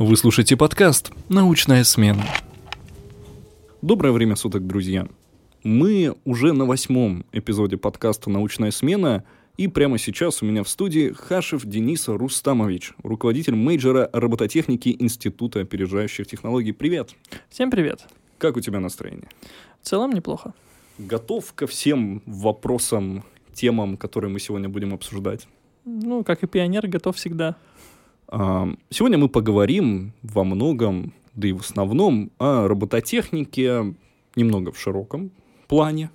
Вы слушаете подкаст «Научная смена». Доброе время суток, друзья. Мы уже на восьмом эпизоде подкаста «Научная смена», и прямо сейчас у меня в студии Хашев Денис Рустамович, руководитель мейджора робототехники Института опережающих технологий. Привет. Всем привет. Как у тебя настроение? В целом неплохо. Готов ко всем вопросам, темам, которые мы сегодня будем обсуждать? Ну, как и пионер, готов всегда. Сегодня мы поговорим во многом, да и в основном, о робототехнике немного в широком плане.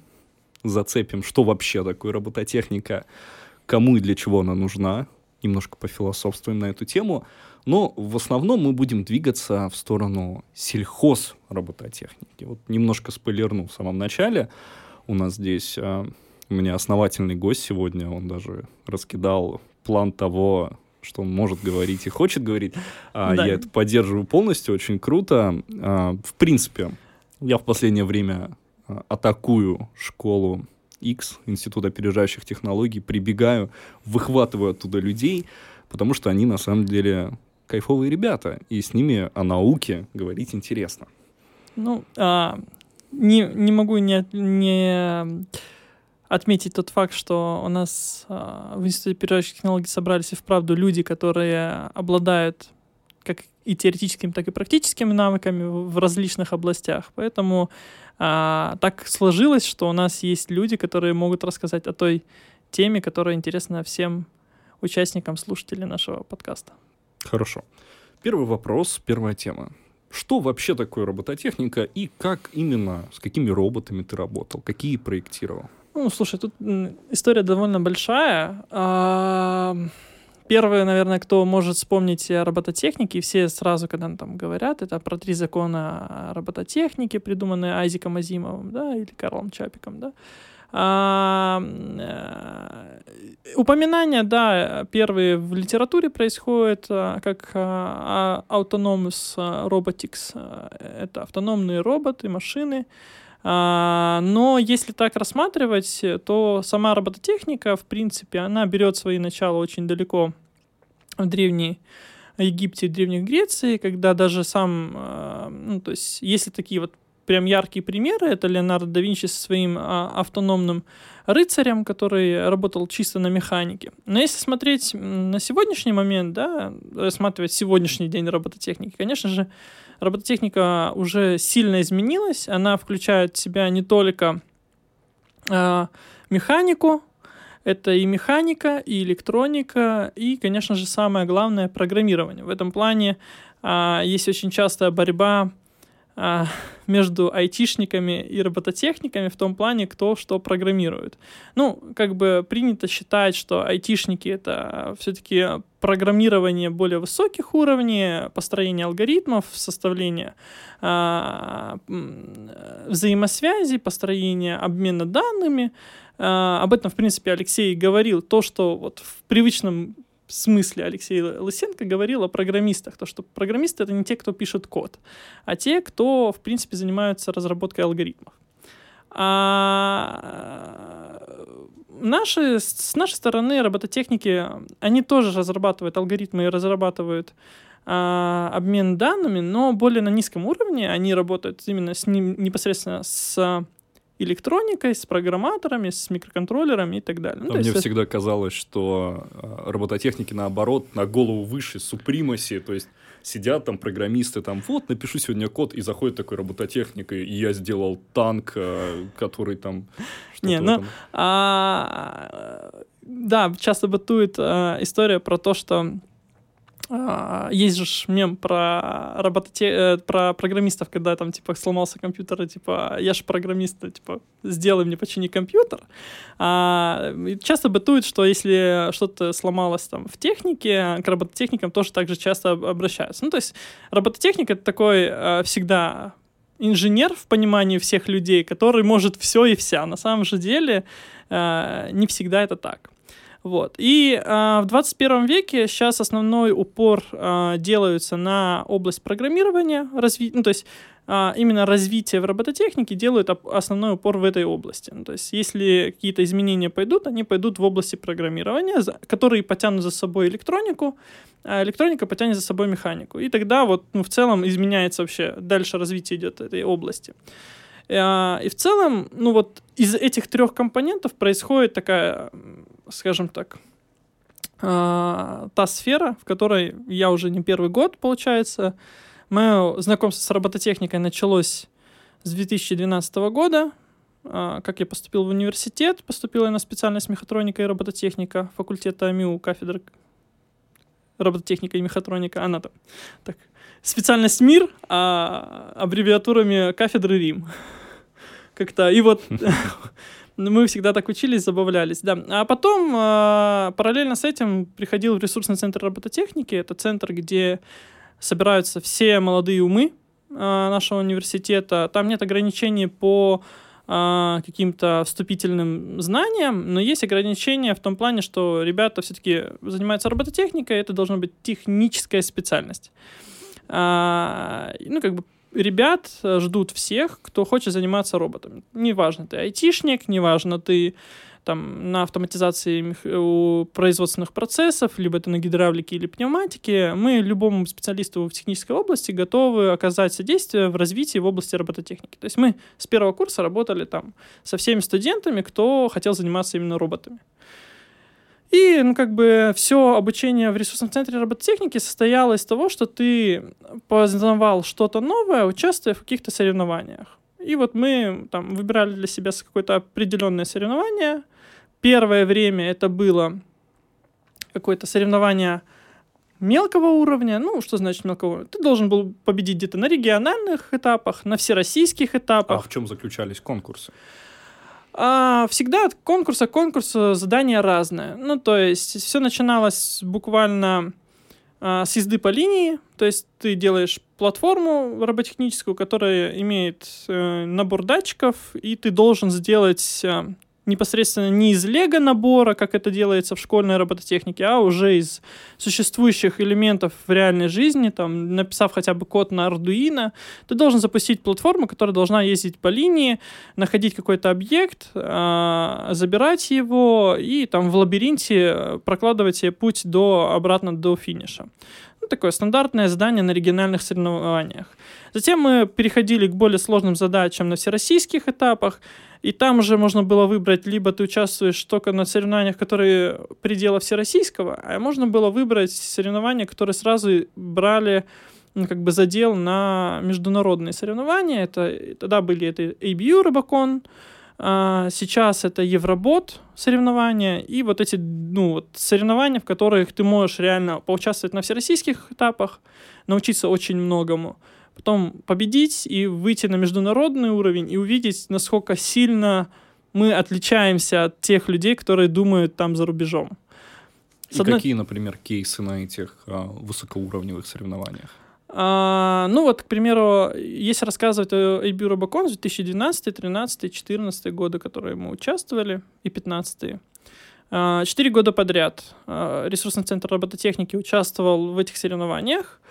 Зацепим, что вообще такое робототехника, кому и для чего она нужна. Немножко пофилософствуем на эту тему. Но в основном мы будем двигаться в сторону сельхоз робототехники. Вот немножко спойлерну в самом начале. У нас здесь а, у меня основательный гость сегодня. Он даже раскидал план того, что он может говорить и хочет говорить. А, да. Я это поддерживаю полностью, очень круто. А, в принципе, я в последнее время а, атакую школу X, Институт опережающих технологий, прибегаю, выхватываю оттуда людей, потому что они на самом деле кайфовые ребята, и с ними о науке говорить интересно. Ну, а, не, не могу не, не отметить тот факт, что у нас э, в Институте опережающих технологий собрались и вправду люди, которые обладают как и теоретическими, так и практическими навыками в различных областях. Поэтому а, так сложилось, что у нас есть люди, которые могут рассказать о той теме, которая интересна всем участникам, слушателей нашего подкаста. Хорошо. Первый вопрос, первая тема. Что вообще такое робототехника и как именно, с какими роботами ты работал, какие проектировал? Ну, слушай, тут история довольно большая. А, первое, наверное, кто может вспомнить о робототехнике, все сразу, когда там говорят, это про три закона робототехники, придуманные Айзиком Азимовым, да, или Карлом Чапиком, да. А, э, упоминания, да, первые в литературе происходят, а, как Autonomous Robotics. Это автономные роботы, машины, но если так рассматривать, то сама робототехника, в принципе, она берет свои начала очень далеко в древней Египте, в Древней Греции, когда даже сам, а, ну, то есть, если такие вот прям яркие примеры, это Леонардо да Винчи со своим а, автономным рыцарем, который работал чисто на механике. Но если смотреть на сегодняшний момент, да, рассматривать сегодняшний день робототехники, конечно же, робототехника уже сильно изменилась. Она включает в себя не только э, механику, это и механика, и электроника, и, конечно же, самое главное программирование. В этом плане э, есть очень частая борьба а, между айтишниками и робототехниками в том плане, кто что программирует. Ну, как бы принято считать, что айтишники — это все-таки программирование более высоких уровней, построение алгоритмов, составление а, взаимосвязи, построение обмена данными. А, об этом, в принципе, Алексей говорил. То, что вот в привычном смысле Алексей Лысенко говорил о программистах, то что программисты это не те, кто пишет код, а те, кто, в принципе, занимаются разработкой алгоритмов. А наши, с нашей стороны робототехники, они тоже разрабатывают алгоритмы и разрабатывают а, обмен данными, но более на низком уровне. Они работают именно с ним непосредственно с электроникой, с программаторами, с микроконтроллерами и так далее. Ну, а мне есть... всегда казалось, что э, робототехники наоборот на голову выше, супримаси, то есть сидят там программисты, там, вот, напишу сегодня код, и заходит такой робототехник, и я сделал танк, э, который там... Не, ну, а, да, часто бытует а, история про то, что а, есть же мем про робототе... Э, про программистов, когда там, типа, сломался компьютер, и, типа, я же программист, типа, сделай мне, почини компьютер. А, часто бытует, что если что-то сломалось там в технике, к робототехникам тоже так же часто обращаются. Ну, то есть робототехника — это такой а, всегда инженер в понимании всех людей, который может все и вся. На самом же деле а, не всегда это так. Вот. И э, в 21 веке сейчас основной упор э, делается на область программирования, разви... ну, то есть э, именно развитие в робототехнике делают основной упор в этой области. Ну, то есть если какие-то изменения пойдут, они пойдут в области программирования, которые потянут за собой электронику, а электроника потянет за собой механику. И тогда вот ну, в целом изменяется вообще, дальше развитие идет этой области. И в целом, ну вот из этих трех компонентов происходит такая, скажем так, э, та сфера, в которой я уже не первый год, получается. Мое знакомство с робототехникой началось с 2012 года. Э, как я поступил в университет, поступил я на специальность мехатроника и робототехника факультета АМИУ, кафедры робототехника и мехатроника, она там так специальность МИР, а аббревиатурами кафедры РИМ. Как-то. И вот мы всегда так учились, забавлялись, да. А потом а, параллельно с этим приходил в ресурсный центр робототехники. Это центр, где собираются все молодые умы а, нашего университета. Там нет ограничений по а, каким-то вступительным знаниям, но есть ограничения в том плане, что ребята все-таки занимаются робототехникой, это должна быть техническая специальность. А, ну, как бы ребят ждут всех, кто хочет заниматься роботами. Неважно, ты айтишник, неважно, ты там на автоматизации производственных процессов, либо это на гидравлике или пневматике, мы любому специалисту в технической области готовы оказать содействие в развитии в области робототехники. То есть мы с первого курса работали там со всеми студентами, кто хотел заниматься именно роботами. И, ну, как бы, все обучение в ресурсном центре робототехники состояло из того, что ты познавал что-то новое, участвуя в каких-то соревнованиях. И вот мы там выбирали для себя какое-то определенное соревнование. Первое время это было какое-то соревнование мелкого уровня. Ну, что значит мелкого? Ты должен был победить где-то на региональных этапах, на всероссийских этапах. А в чем заключались конкурсы? А, всегда от конкурса к конкурсу задания разные. Ну, то есть все начиналось буквально а, с езды по линии, то есть ты делаешь платформу роботехническую, которая имеет э, набор датчиков, и ты должен сделать э, непосредственно не из лего набора, как это делается в школьной робототехнике, а уже из существующих элементов в реальной жизни, там, написав хотя бы код на Arduino, ты должен запустить платформу, которая должна ездить по линии, находить какой-то объект, э, забирать его и там в лабиринте прокладывать себе путь до, обратно до финиша. Ну, такое стандартное задание на региональных соревнованиях. Затем мы переходили к более сложным задачам на всероссийских этапах, и там уже можно было выбрать, либо ты участвуешь только на соревнованиях, которые предела всероссийского, а можно было выбрать соревнования, которые сразу брали ну, как бы задел на международные соревнования. Это, тогда были это ABU Рыбакон, сейчас это Евробот соревнования и вот эти ну, вот соревнования, в которых ты можешь реально поучаствовать на всероссийских этапах, научиться очень многому потом победить и выйти на международный уровень и увидеть, насколько сильно мы отличаемся от тех людей, которые думают там за рубежом. И одной... какие, например, кейсы на этих а, высокоуровневых соревнованиях? А, ну вот, к примеру, если рассказывать о ABU Robocon 2012, 2013, 2014 годы, которые мы участвовали, и 2015. А, четыре года подряд а, ресурсный центр робототехники участвовал в этих соревнованиях.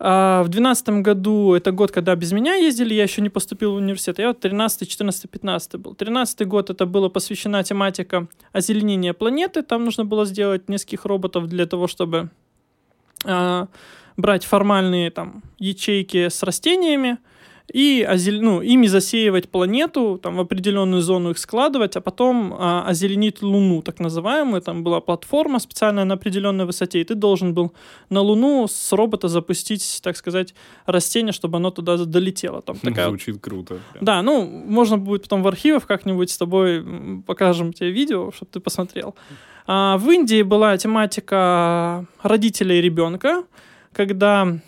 В двенадцатом году, это год, когда без меня ездили, я еще не поступил в университет. Я вот 13, 14, 15 был. Тринадцатый год это было посвящена тематика озеленения планеты. Там нужно было сделать нескольких роботов для того, чтобы брать формальные там ячейки с растениями, и озель... ну, ими засеивать планету, там в определенную зону их складывать, а потом а, озеленить Луну, так называемую. Там была платформа специальная на определенной высоте, и ты должен был на Луну с робота запустить, так сказать, растение, чтобы оно туда долетело. Там такая... Звучит круто. Да, ну, можно будет потом в архивах как-нибудь с тобой покажем тебе видео, чтобы ты посмотрел. А, в Индии была тематика родителей ребенка, когда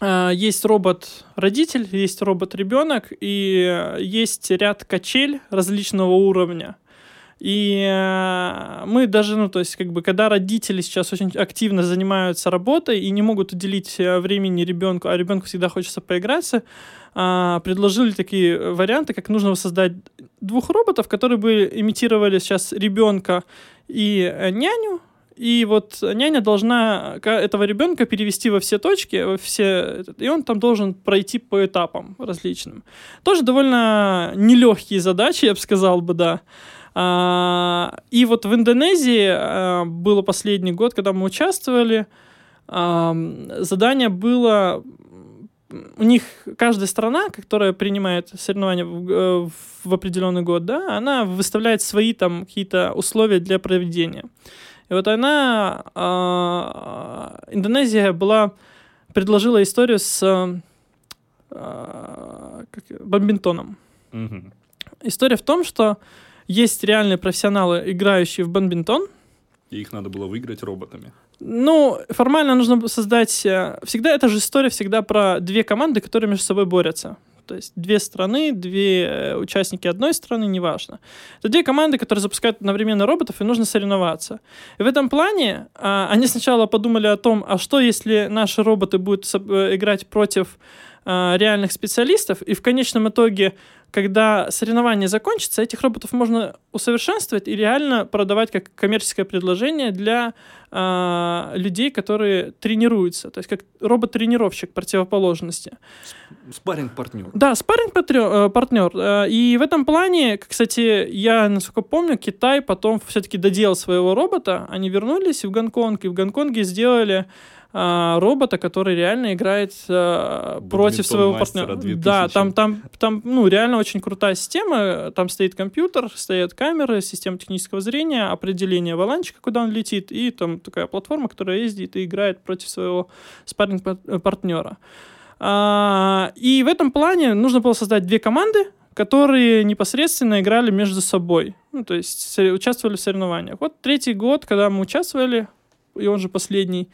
Э, есть робот-родитель, есть робот-ребенок, и есть ряд качель различного уровня. И э, мы даже, ну, то есть, как бы, когда родители сейчас очень активно занимаются работой и не могут уделить э, времени ребенку, а ребенку всегда хочется поиграться, предложили такие варианты, как нужно создать двух роботов, которые бы имитировали сейчас ребенка и э, няню, и вот няня должна этого ребенка перевести во все точки, во все, и он там должен пройти по этапам различным. Тоже довольно нелегкие задачи, я бы сказал бы, да. А, и вот в Индонезии а, было последний год, когда мы участвовали, а, задание было у них каждая страна, которая принимает соревнования в, э, в определенный год, да, она выставляет свои там какие-то условия для проведения. И вот она, э, Индонезия была, предложила историю с э, как, бомбинтоном. Угу. История в том, что есть реальные профессионалы, играющие в бомбинтон. И их надо было выиграть роботами. Ну, формально нужно создать... Э, всегда, эта же история всегда про две команды, которые между собой борются. То есть две страны, две э, участники одной страны, неважно. Это две команды, которые запускают одновременно роботов, и нужно соревноваться. И в этом плане а, они сначала подумали о том, а что если наши роботы будут э, играть против а, реальных специалистов, и в конечном итоге когда соревнование закончится, этих роботов можно усовершенствовать и реально продавать как коммерческое предложение для э, людей, которые тренируются. То есть как робот-тренировщик противоположности. Спарринг-партнер. Да, спарринг-партнер. Э, э, и в этом плане, кстати, я, насколько помню, Китай потом все-таки доделал своего робота. Они вернулись в Гонконг, и в Гонконге сделали а, робота, который реально играет а, против своего партнера. 2000. Да, там, там, там, ну, реально очень крутая система. Там стоит компьютер, стоят камеры, система технического зрения, определение валанчика, куда он летит, и там такая платформа, которая ездит и играет против своего спарринг-партнера. А, и в этом плане нужно было создать две команды, которые непосредственно играли между собой. Ну, то есть участвовали в соревнованиях. Вот третий год, когда мы участвовали, и он же последний,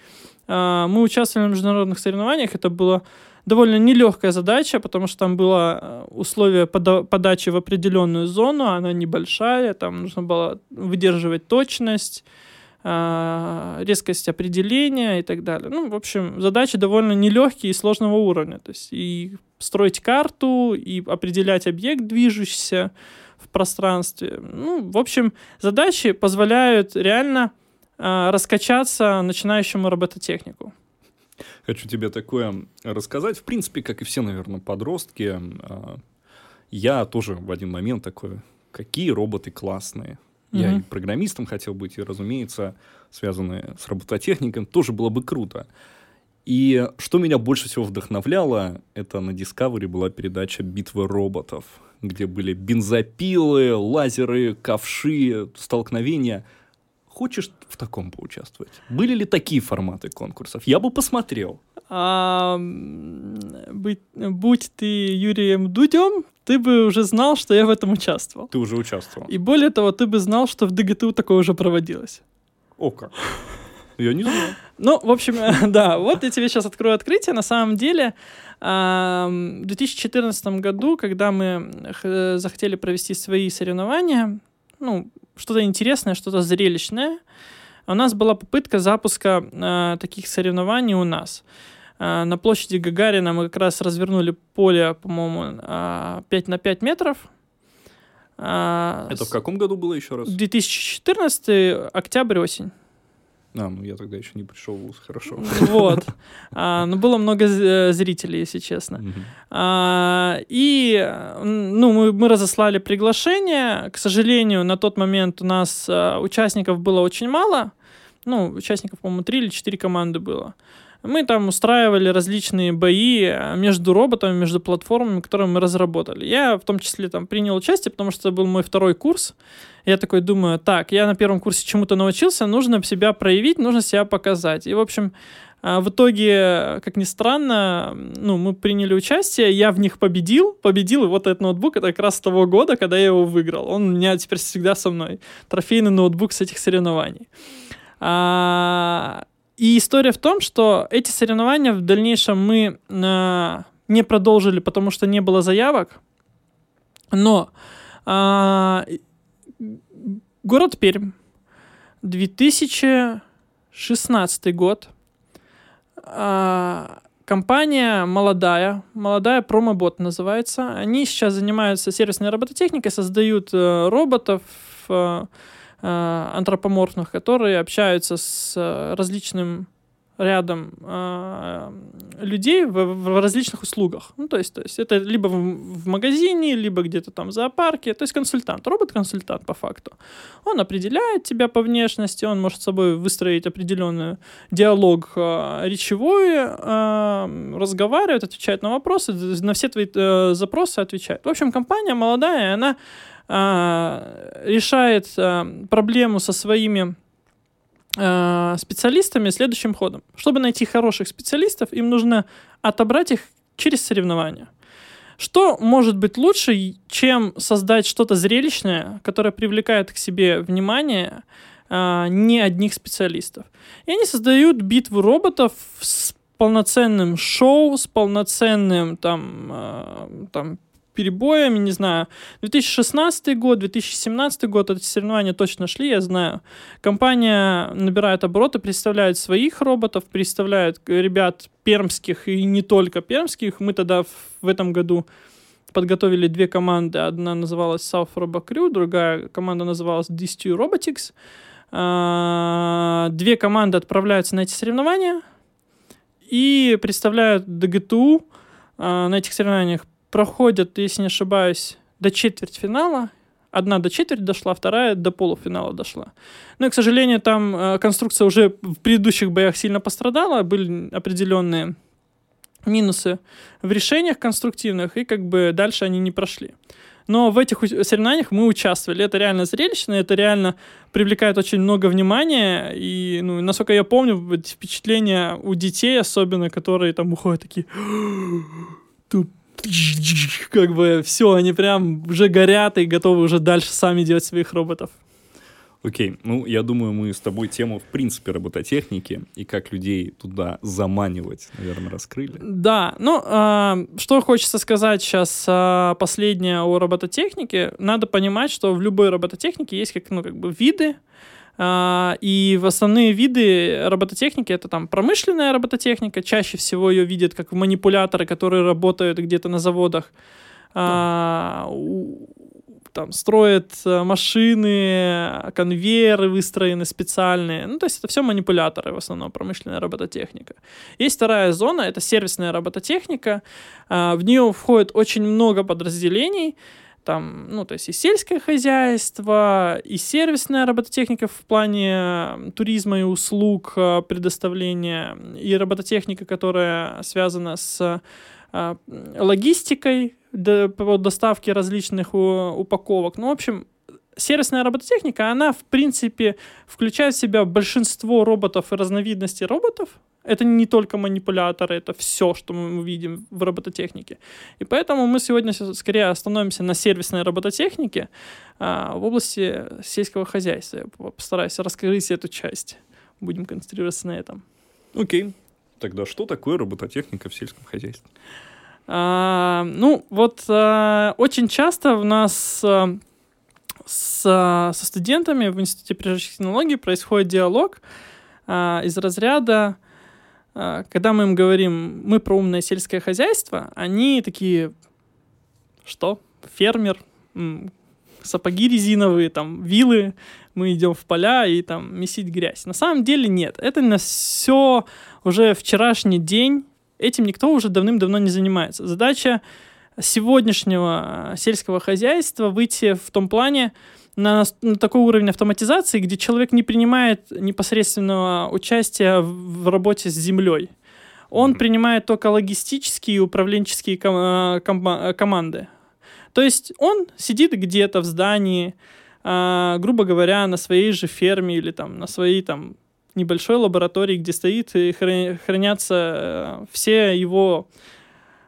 а, мы участвовали в международных соревнованиях. Это была довольно нелегкая задача, потому что там было э, условие пода- подачи в определенную зону, она небольшая, там нужно было выдерживать точность, а, резкость определения и так далее. Ну, в общем, задачи довольно нелегкие и сложного уровня. То есть и строить карту, и определять объект, движущийся в пространстве. Ну, в общем, задачи позволяют реально раскачаться начинающему робототехнику. Хочу тебе такое рассказать. В принципе, как и все, наверное, подростки, э, я тоже в один момент такой, какие роботы классные. Mm-hmm. Я и программистом хотел быть, и, разумеется, связанные с робототехникой, тоже было бы круто. И что меня больше всего вдохновляло, это на Discovery была передача «Битвы роботов», где были бензопилы, лазеры, ковши, столкновения — Хочешь в таком поучаствовать? Были ли такие форматы конкурсов? Я бы посмотрел. А, быть, будь ты Юрием Дудем, ты бы уже знал, что я в этом участвовал. Ты уже участвовал. И более того, ты бы знал, что в ДГТУ такое уже проводилось. О как. Я не знал. Ну, в общем, да, вот я тебе сейчас открою открытие. На самом деле, в 2014 году, когда мы захотели провести свои соревнования, ну, что-то интересное, что-то зрелищное. У нас была попытка запуска э, таких соревнований у нас. Э, на площади Гагарина мы как раз развернули поле, по-моему, э, 5 на 5 метров. Э, Это в каком году было еще раз? 2014, октябрь, осень. А, ну я тогда еще не пришел в ВУЗ, хорошо. Вот. А, но ну, было много э, зрителей, если честно. А, и ну, мы, мы разослали приглашение. К сожалению, на тот момент у нас а, участников было очень мало. Ну, участников, по-моему, три или четыре команды было. Мы там устраивали различные бои между роботами, между платформами, которые мы разработали. Я в том числе там принял участие, потому что это был мой второй курс. Я такой думаю, так, я на первом курсе чему-то научился, нужно себя проявить, нужно себя показать. И, в общем, э, в итоге, как ни странно, ну, мы приняли участие, я в них победил, победил, и вот этот ноутбук, это как раз того года, когда я его выиграл. Он у меня теперь всегда со мной. Трофейный ноутбук с этих соревнований. А, и история в том, что эти соревнования в дальнейшем мы э, не продолжили, потому что не было заявок. Но э, город Пермь, 2016 год, э, компания молодая, молодая промобот называется. Они сейчас занимаются сервисной робототехникой, создают э, роботов, э, антропоморфных, которые общаются с различным рядом э, людей в, в различных услугах. Ну, то есть, то есть это либо в, в магазине, либо где-то там в зоопарке. То есть консультант, робот-консультант по факту. Он определяет тебя по внешности, он может с собой выстроить определенный диалог э, речевой, э, разговаривает, отвечает на вопросы, на все твои э, запросы отвечает. В общем, компания молодая, она э, решает э, проблему со своими Э, специалистами следующим ходом. Чтобы найти хороших специалистов, им нужно отобрать их через соревнования. Что может быть лучше, чем создать что-то зрелищное, которое привлекает к себе внимание а, не одних специалистов? И они создают битву роботов с полноценным шоу, с полноценным там, а, там перебоями, не знаю. 2016 год, 2017 год, эти соревнования точно шли, я знаю. Компания набирает обороты, представляет своих роботов, представляет ребят пермских и не только пермских. Мы тогда в, этом году подготовили две команды. Одна называлась South Robo другая команда называлась Distu Robotics. А, две команды отправляются на эти соревнования и представляют ДГТУ а, на этих соревнованиях проходят, если не ошибаюсь, до четвертьфинала. Одна до четверти дошла, вторая до полуфинала дошла. Но, к сожалению, там э, конструкция уже в предыдущих боях сильно пострадала, были определенные минусы в решениях конструктивных, и как бы дальше они не прошли. Но в этих соревнованиях мы участвовали. Это реально зрелищно, это реально привлекает очень много внимания. И, ну, насколько я помню, впечатления у детей особенно, которые там уходят такие как бы все, они прям уже горят и готовы уже дальше сами делать своих роботов. Окей, okay. ну, я думаю, мы с тобой тему, в принципе, робототехники и как людей туда заманивать, наверное, раскрыли. Да, ну, э, что хочется сказать сейчас э, последнее о робототехнике. Надо понимать, что в любой робототехнике есть как, ну, как бы виды, а, и в основные виды робототехники это там промышленная робототехника, чаще всего ее видят как манипуляторы, которые работают где-то на заводах, а, там строят э, машины, конвейеры выстроены специальные. Ну, то есть это все манипуляторы, в основном промышленная робототехника. Есть вторая зона, это сервисная робототехника. А, в нее входит очень много подразделений там, ну, то есть и сельское хозяйство, и сервисная робототехника в плане туризма и услуг э, предоставления, и робототехника, которая связана с э, логистикой по доставке различных упаковок. Ну, в общем, сервисная робототехника, она, в принципе, включает в себя большинство роботов и разновидностей роботов, это не только манипуляторы, это все, что мы видим в робототехнике. И поэтому мы сегодня скорее остановимся на сервисной робототехнике а, в области сельского хозяйства. Я постараюсь раскрыть эту часть. Будем концентрироваться на этом. Окей. Тогда что такое робототехника в сельском хозяйстве? А, ну, вот а, очень часто у нас а, с, со студентами в Институте природных технологий происходит диалог а, из разряда а, когда мы им говорим, мы про умное сельское хозяйство, они такие, что? Фермер, сапоги резиновые, там, вилы, мы идем в поля и там месить грязь. На самом деле нет. Это на все уже вчерашний день. Этим никто уже давным-давно не занимается. Задача сегодняшнего сельского хозяйства выйти в том плане, на, на такой уровень автоматизации, где человек не принимает непосредственного участия в, в работе с землей. Он mm-hmm. принимает только логистические и управленческие ком- э, ком- э, команды. То есть он сидит где-то в здании, э, грубо говоря, на своей же ферме или там на своей там небольшой лаборатории, где стоит и хранятся э, все его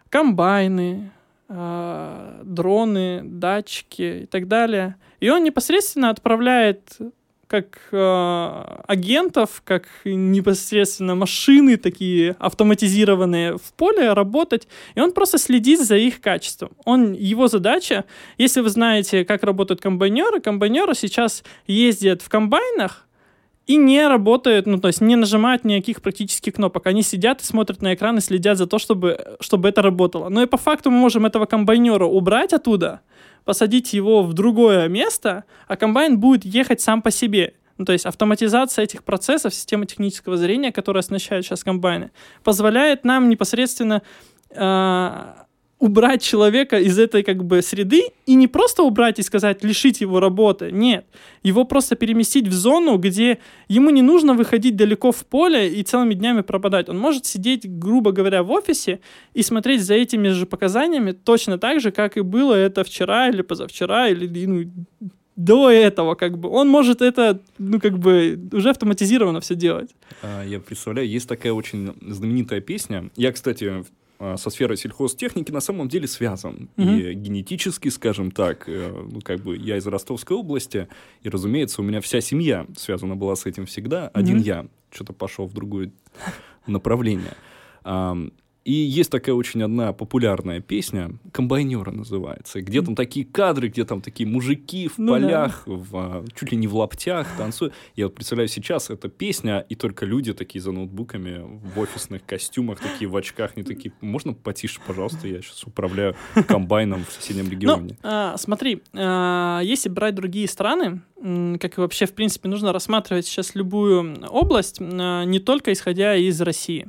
комбайны, э, дроны, датчики и так далее. И он непосредственно отправляет как э, агентов, как непосредственно машины такие автоматизированные в поле работать, и он просто следит за их качеством. Он, его задача, если вы знаете, как работают комбайнеры, комбайнеры сейчас ездят в комбайнах и не работают, ну, то есть не нажимают никаких практически кнопок. Они сидят и смотрят на экран и следят за то, чтобы, чтобы это работало. Но и по факту мы можем этого комбайнера убрать оттуда, посадить его в другое место, а комбайн будет ехать сам по себе. Ну, то есть автоматизация этих процессов, система технического зрения, которая оснащает сейчас комбайны, позволяет нам непосредственно э, убрать человека из этой как бы среды и не просто убрать и сказать лишить его работы, нет, его просто переместить в зону, где ему не нужно выходить далеко в поле и целыми днями пропадать. Он может сидеть, грубо говоря, в офисе и смотреть за этими же показаниями точно так же, как и было это вчера или позавчера или ну, до этого, как бы, он может это, ну, как бы, уже автоматизированно все делать. А, я представляю, есть такая очень знаменитая песня. Я, кстати, со сферой сельхозтехники на самом деле связан. Угу. И генетически, скажем так, э, ну, как бы я из Ростовской области, и, разумеется, у меня вся семья связана была с этим всегда. Один угу. я что-то пошел в другое направление. И есть такая очень одна популярная песня, «Комбайнеры» называется, где там такие кадры, где там такие мужики в ну, полях, да. в, а, чуть ли не в лаптях танцуют. Я вот представляю сейчас, эта песня, и только люди такие за ноутбуками, в офисных костюмах, такие в очках, не такие, можно потише, пожалуйста, я сейчас управляю комбайном в соседнем ну, регионе. Ну, а, смотри, а, если брать другие страны, как и вообще, в принципе, нужно рассматривать сейчас любую область, а, не только исходя из России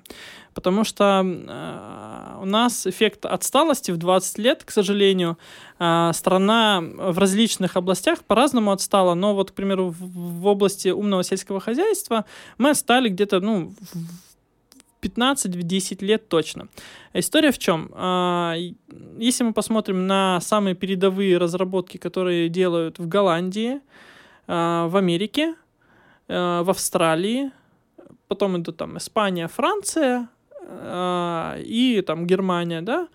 потому что э, у нас эффект отсталости в 20 лет, к сожалению. Э, страна в различных областях по-разному отстала, но вот, к примеру, в, области умного сельского хозяйства мы отстали где-то, ну, в 15-10 лет точно. История в чем? А, если мы посмотрим на самые передовые разработки, которые делают в Голландии, в Америке, в Австралии, потом идут там Испания, Франция, и там Германия, да,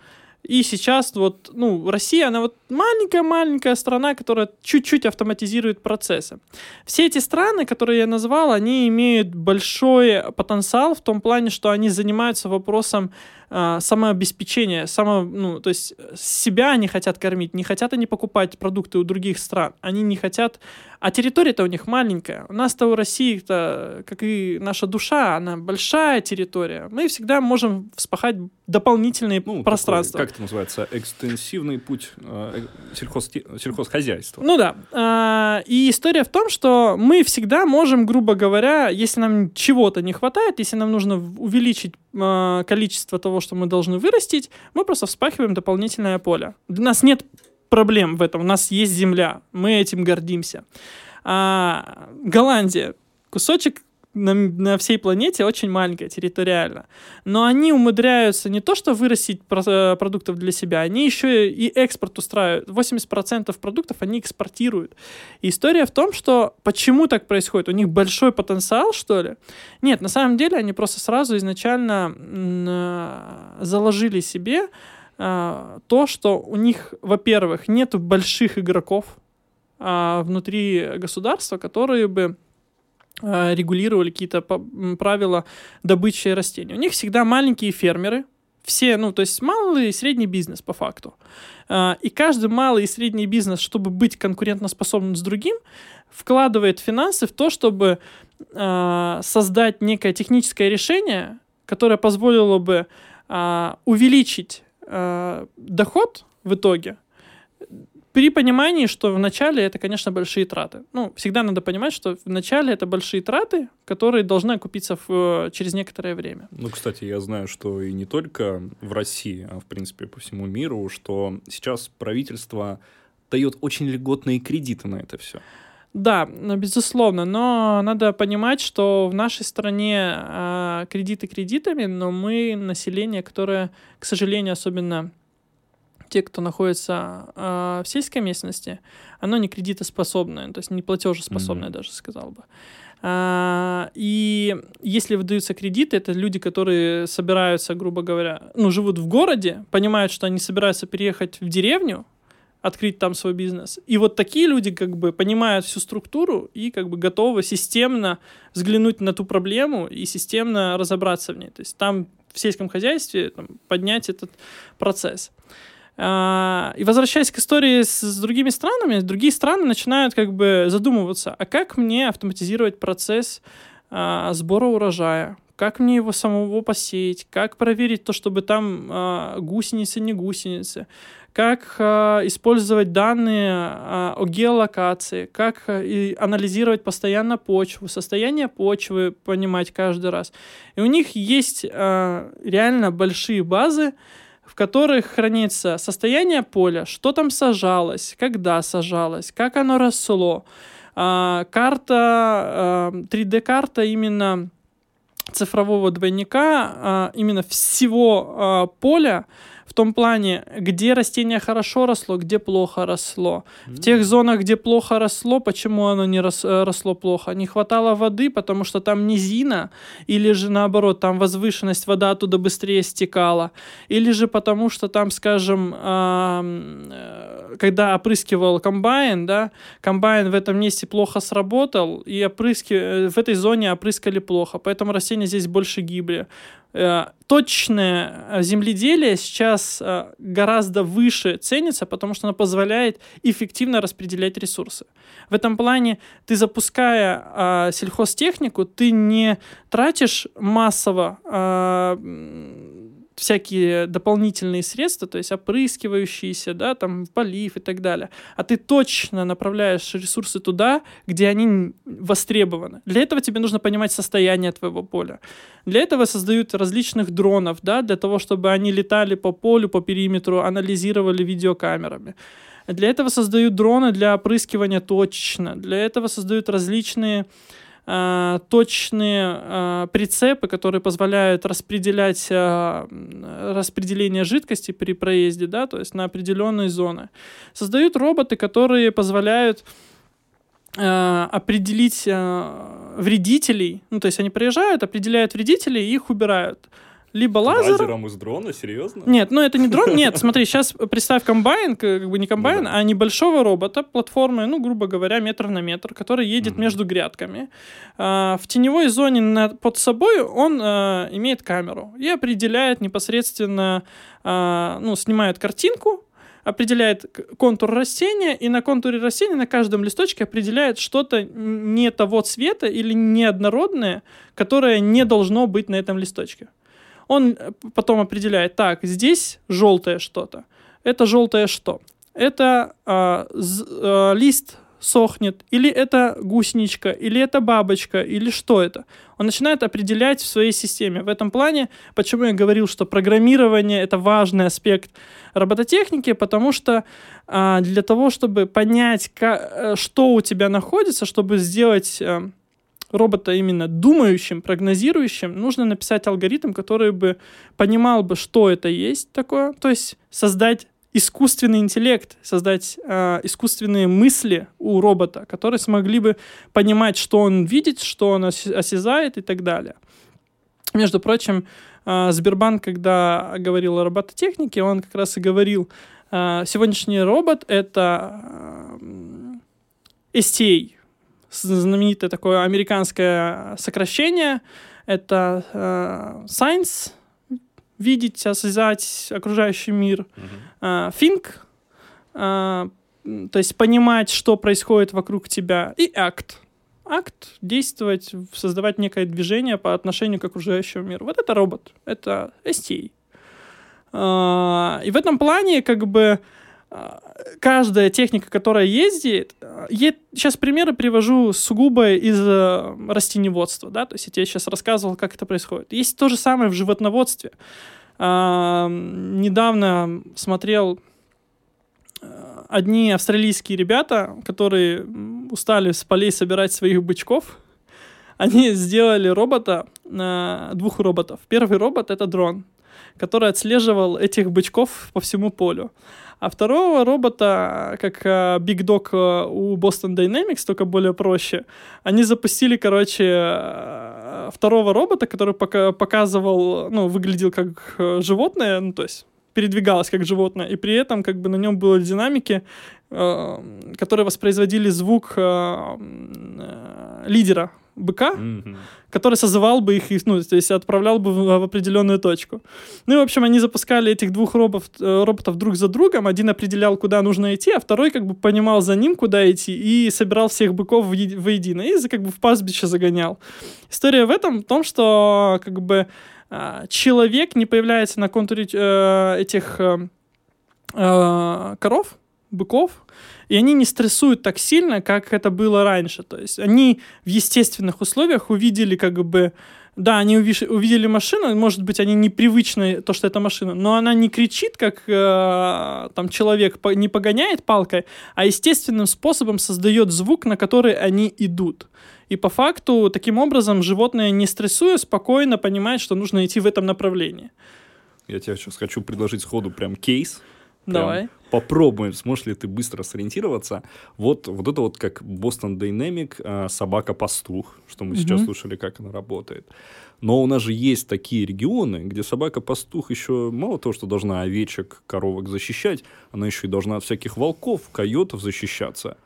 и сейчас вот, ну, Россия, она вот маленькая-маленькая страна, которая чуть-чуть автоматизирует процессы. Все эти страны, которые я назвал, они имеют большой потенциал в том плане, что они занимаются вопросом э, самообеспечения, само, ну, то есть себя они хотят кормить, не хотят они покупать продукты у других стран, они не хотят, а территория-то у них маленькая. У нас-то у России-то, как и наша душа, она большая территория. Мы всегда можем вспахать дополнительные ну, пространства. Такой, как это называется? Экстенсивный путь э, сельхоз, сельхозхозяйства. Ну да. А, и история в том, что мы всегда можем, грубо говоря, если нам чего-то не хватает, если нам нужно увеличить количество того, что мы должны вырастить, мы просто вспахиваем дополнительное поле. У нас нет проблем в этом. У нас есть земля. Мы этим гордимся. А, Голландия. Кусочек на, на всей планете очень маленькая территориально. Но они умудряются не то, что вырастить про, э, продуктов для себя, они еще и экспорт устраивают. 80% продуктов они экспортируют. И история в том, что почему так происходит? У них большой потенциал, что ли? Нет, на самом деле они просто сразу изначально э, заложили себе э, то, что у них, во-первых, нет больших игроков э, внутри государства, которые бы регулировали какие-то правила добычи растений. У них всегда маленькие фермеры, все, ну, то есть малый и средний бизнес по факту. Э, и каждый малый и средний бизнес, чтобы быть конкурентоспособным с другим, вкладывает финансы в то, чтобы э, создать некое техническое решение, которое позволило бы увеличить доход в итоге при понимании, что в начале это, конечно, большие траты. Ну, всегда надо понимать, что в начале это большие траты, которые должны окупиться в, через некоторое время. Ну, кстати, я знаю, что и не только в России, а в принципе по всему миру, что сейчас правительство дает очень льготные кредиты на это все. Да, безусловно, но надо понимать, что в нашей стране э, кредиты кредитами, но мы население, которое, к сожалению, особенно те, кто находится э, в сельской местности, оно не кредитоспособное, то есть не платежеспособное, mm-hmm. даже сказал бы. А, и если выдаются кредиты, это люди, которые собираются, грубо говоря, ну, живут в городе, понимают, что они собираются переехать в деревню, открыть там свой бизнес. И вот такие люди как бы понимают всю структуру и как бы готовы системно взглянуть на ту проблему и системно разобраться в ней. То есть там в сельском хозяйстве там, поднять этот процесс. А, и возвращаясь к истории с, другими странами, другие страны начинают как бы задумываться, а как мне автоматизировать процесс а, сбора урожая, как мне его самого посеять, как проверить то, чтобы там а, гусеницы, не гусеницы, как а, использовать данные о геолокации, как анализировать постоянно почву, состояние почвы понимать каждый раз. И у них есть реально большие базы, в которых хранится состояние поля, что там сажалось, когда сажалось, как оно росло. А, карта, а, 3D-карта именно цифрового двойника, а, именно всего а, поля, в том плане, где растение хорошо росло, где плохо росло. Mm-hmm. В тех зонах, где плохо росло, почему оно не рос, э, росло плохо? Не хватало воды, потому что там низина, или же наоборот, там возвышенность, вода оттуда быстрее стекала, или же потому что там, скажем, э, когда опрыскивал комбайн, да, комбайн в этом месте плохо сработал, и опрыски, э, в этой зоне опрыскали плохо, поэтому растения здесь больше гибли. Э, точное э, земледелие сейчас э, гораздо выше ценится, потому что оно позволяет эффективно распределять ресурсы. В этом плане ты, запуская сельхозтехнику, ты не тратишь массово всякие дополнительные средства, то есть опрыскивающиеся, да, там, полив и так далее. А ты точно направляешь ресурсы туда, где они востребованы. Для этого тебе нужно понимать состояние твоего поля. Для этого создают различных дронов, да, для того, чтобы они летали по полю, по периметру, анализировали видеокамерами. Для этого создают дроны для опрыскивания точечно. Для этого создают различные э, точные э, прицепы, которые позволяют распределять э, распределение жидкости при проезде, да, то есть на определенные зоны. Создают роботы, которые позволяют определить вредителей, ну, то есть они приезжают, определяют вредителей и их убирают либо лазер. Лазером из дрона, серьезно? Нет, ну это не дрон, нет, смотри, сейчас представь комбайн, как бы не комбайн, ну, да. а небольшого робота, платформы, ну, грубо говоря, метр на метр, который едет угу. между грядками. А, в теневой зоне над, под собой он а, имеет камеру и определяет непосредственно, а, ну, снимает картинку, определяет контур растения, и на контуре растения на каждом листочке определяет что-то не того цвета или неоднородное, которое не должно быть на этом листочке. Он э, потом определяет, так, здесь желтое что-то. Это желтое что? Это э, э, лист сохнет, или это гусеничка, или это бабочка, или что это. Он начинает определять в своей системе. В этом плане, почему я говорил, что программирование это важный аспект робототехники, потому что а, для того, чтобы понять, как, э, что у тебя находится, чтобы сделать а, робота именно думающим, прогнозирующим, нужно написать алгоритм, который бы понимал бы, что это есть такое, то есть создать искусственный интеллект, создать э, искусственные мысли у робота, которые смогли бы понимать, что он видит, что он осязает и так далее. Между прочим, э, Сбербанк, когда говорил о робототехнике, он как раз и говорил, э, сегодняшний робот — это э, STA, знаменитое такое американское сокращение. Это э, science, видеть, осязать окружающий мир. Uh-huh. Э, think, э, то есть понимать, что происходит вокруг тебя. И act. Акт действовать, создавать некое движение по отношению к окружающему миру. Вот это робот, это STA. Э, и в этом плане как бы каждая техника, которая ездит, е... сейчас примеры привожу сугубо из э, растеневодства, да, то есть я тебе сейчас рассказывал, как это происходит. Есть то же самое в животноводстве. А, недавно смотрел э, одни австралийские ребята, которые устали с полей собирать своих бычков, они сделали робота, двух роботов. Первый робот — это дрон, который отслеживал этих бычков по всему полю. А второго робота, как uh, Big Dog uh, у Boston Dynamics, только более проще, они запустили, короче, uh, второго робота, который пока показывал, ну, выглядел как животное, ну, то есть передвигалось как животное, и при этом как бы на нем были динамики, которые воспроизводили звук лидера быка, Мгм. который созывал бы их, ну, то есть отправлял бы в, в определенную точку. Ну и, в общем, они запускали этих двух роботов, э, роботов друг за другом. Один определял, куда нужно идти, а второй как бы понимал за ним, куда идти, и собирал всех быков в еди- воедино, и как бы в пастбище загонял. История в этом, в том, что как бы а, человек не появляется на контуре э, этих э, э, коров, быков, и они не стрессуют так сильно, как это было раньше. То есть они в естественных условиях увидели как бы да, они увидели машину, может быть, они непривычны, то, что это машина, но она не кричит, как э, там человек, не погоняет палкой, а естественным способом создает звук, на который они идут. И по факту, таким образом, животное, не стрессуя, спокойно понимает, что нужно идти в этом направлении. Я тебе сейчас хочу предложить сходу прям кейс. Давай. Попробуем, сможешь ли ты быстро сориентироваться. Вот, вот это вот как Boston Dynamic э, собака-пастух, что мы сейчас слушали, как она работает. Но у нас же есть такие регионы, где собака-пастух еще мало того, что должна овечек, коровок защищать, она еще и должна от всяких волков, койотов защищаться.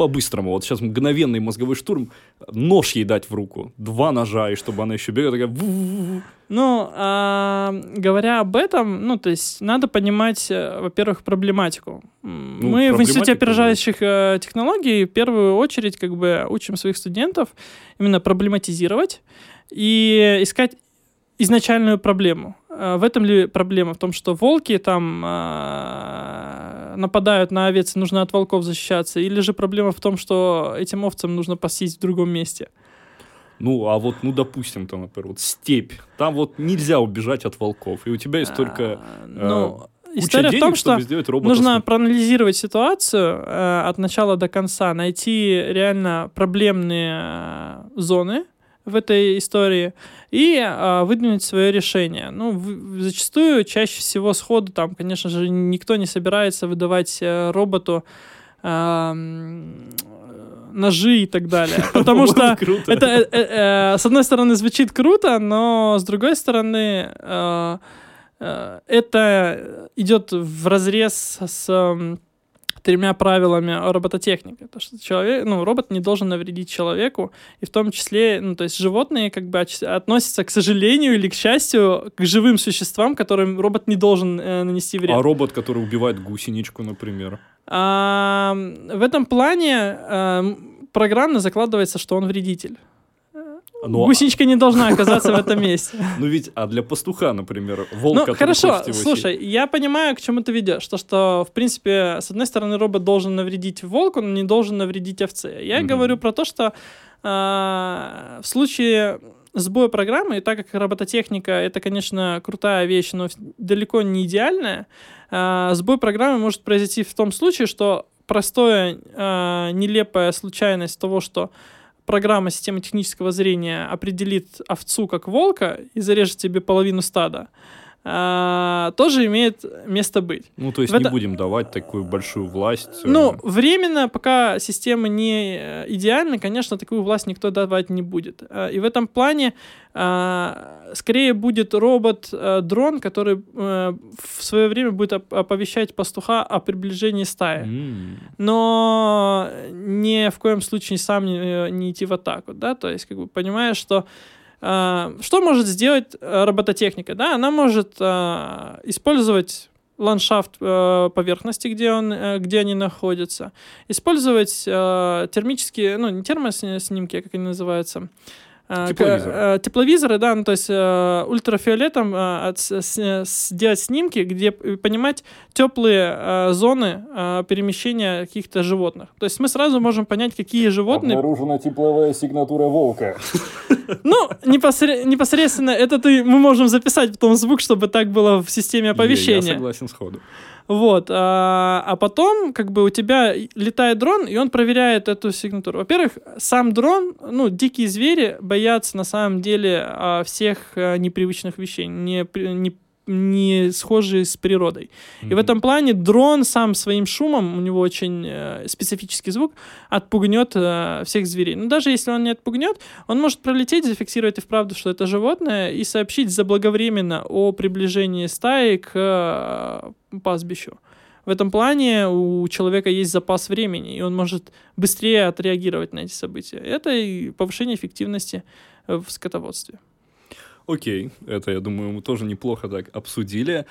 По-быстрому. Вот сейчас мгновенный мозговой штурм. Нож ей дать в руку. Два ножа, и чтобы она еще бегала такая... Ну, а, говоря об этом, ну, то есть надо понимать, э, во-первых, проблематику. Ну, Мы в Институте опережающих э, технологий в первую очередь как бы учим своих студентов именно проблематизировать и искать изначальную проблему. Э, В этом ли проблема? В том, что волки там э, нападают на овец, и нужно от волков защищаться, или же проблема в том, что этим овцам нужно пастись в другом месте? Ну, а вот, ну, допустим, там, например, вот степь. Там вот нельзя убежать от волков. И у тебя есть только А, Ну, куча история в том, что нужно с- проанализировать ситуацию э, от начала до конца, найти реально проблемные э, зоны в этой истории и э, выдвинуть свое решение. Ну, в- зачастую, чаще всего сходу, там, конечно же, никто не собирается выдавать э, роботу э, ножи и так далее. Потому что это, э, э, э, с одной стороны, звучит круто, но с другой стороны, это идет в разрез с тремя правилами робототехники. То, что человек, ну, робот не должен навредить человеку, и в том числе, ну, то есть животные как бы относятся, к сожалению или к счастью, к живым существам, которым робот не должен э, нанести вред. А робот, который убивает гусеничку, например. А, в этом плане а, программно закладывается, что он вредитель. Ну, а- Гусеничка не должна оказаться в этом месте. Ну ведь, а для пастуха, например, волк, Ну, хорошо, слушай, я понимаю, к чему ты ведешь. То, что, в принципе, с одной стороны, робот должен навредить волку, но не должен навредить овце. Я говорю про то, что а, в случае сбоя программы, и так как робототехника это, конечно, крутая вещь, но далеко не идеальная, а, сбой программы может произойти в том случае, что простая а, нелепая случайность того, что программа системы технического зрения определит овцу как волка и зарежет тебе половину стада, а, тоже имеет место быть. Ну, то есть в не это- будем давать такую большую власть. э, Ну, временно, пока система не э, идеальна, конечно, такую власть никто давать не будет. А, И в этом плане а, скорее будет робот-дрон, который э, в свое время будет оп- оповещать пастуха о приближении стаи. м, но ни в коем случае сам не, э, не идти в атаку, да, то есть, как бы, понимаешь, что а, что может сделать э, робототехника, да, она может а, использовать ландшафт э, поверхности, где, он, э, где они находятся, использовать э, термические, ну, не термоснимки, а как они называются, Тепловизоры. э, тепловизоры, да, ну, то есть э, ультрафиолетом э, от- с- с- сделать снимки, где понимать теплые э, зоны э, перемещения каких-то животных. То есть мы сразу можем понять, какие животные... Обнаружена тепловая сигнатура волка. Ну, непосре- непосредственно это ты, мы можем записать потом звук, чтобы так было в системе Я оповещения. согласен сходу. Вот. А, а потом, как бы, у тебя летает дрон, и он проверяет эту сигнатуру. Во-первых, сам дрон, ну, дикие звери боятся на самом деле а, всех а, непривычных вещей, не, не, не схожие с природой. И в этом плане дрон сам своим шумом, у него очень э, специфический звук, отпугнет э, всех зверей. Но даже если он не отпугнет, он может пролететь, зафиксировать и вправду, что это животное, и сообщить заблаговременно о приближении стаи к э, пастбищу. В этом плане у человека есть запас времени, и он может быстрее отреагировать на эти события. Это и повышение эффективности в скотоводстве. Окей, это, я думаю, мы тоже неплохо так обсудили.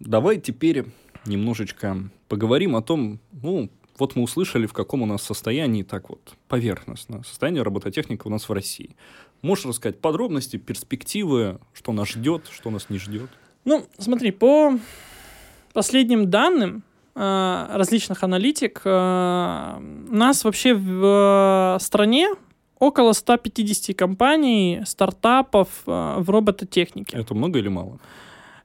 Давай теперь немножечко поговорим о том, ну, вот мы услышали, в каком у нас состоянии, так вот, поверхностно, состояние робототехники у нас в России. Можешь рассказать подробности, перспективы, что нас ждет, что нас не ждет? Ну, смотри, по последним данным э, различных аналитик, э, у нас вообще в э, стране около 150 компаний, стартапов в робототехнике. Это много или мало?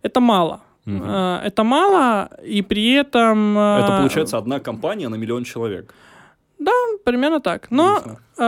Это мало. Угу. Это мало, и при этом... Это получается одна компания на миллион человек. Да, примерно так. Но э,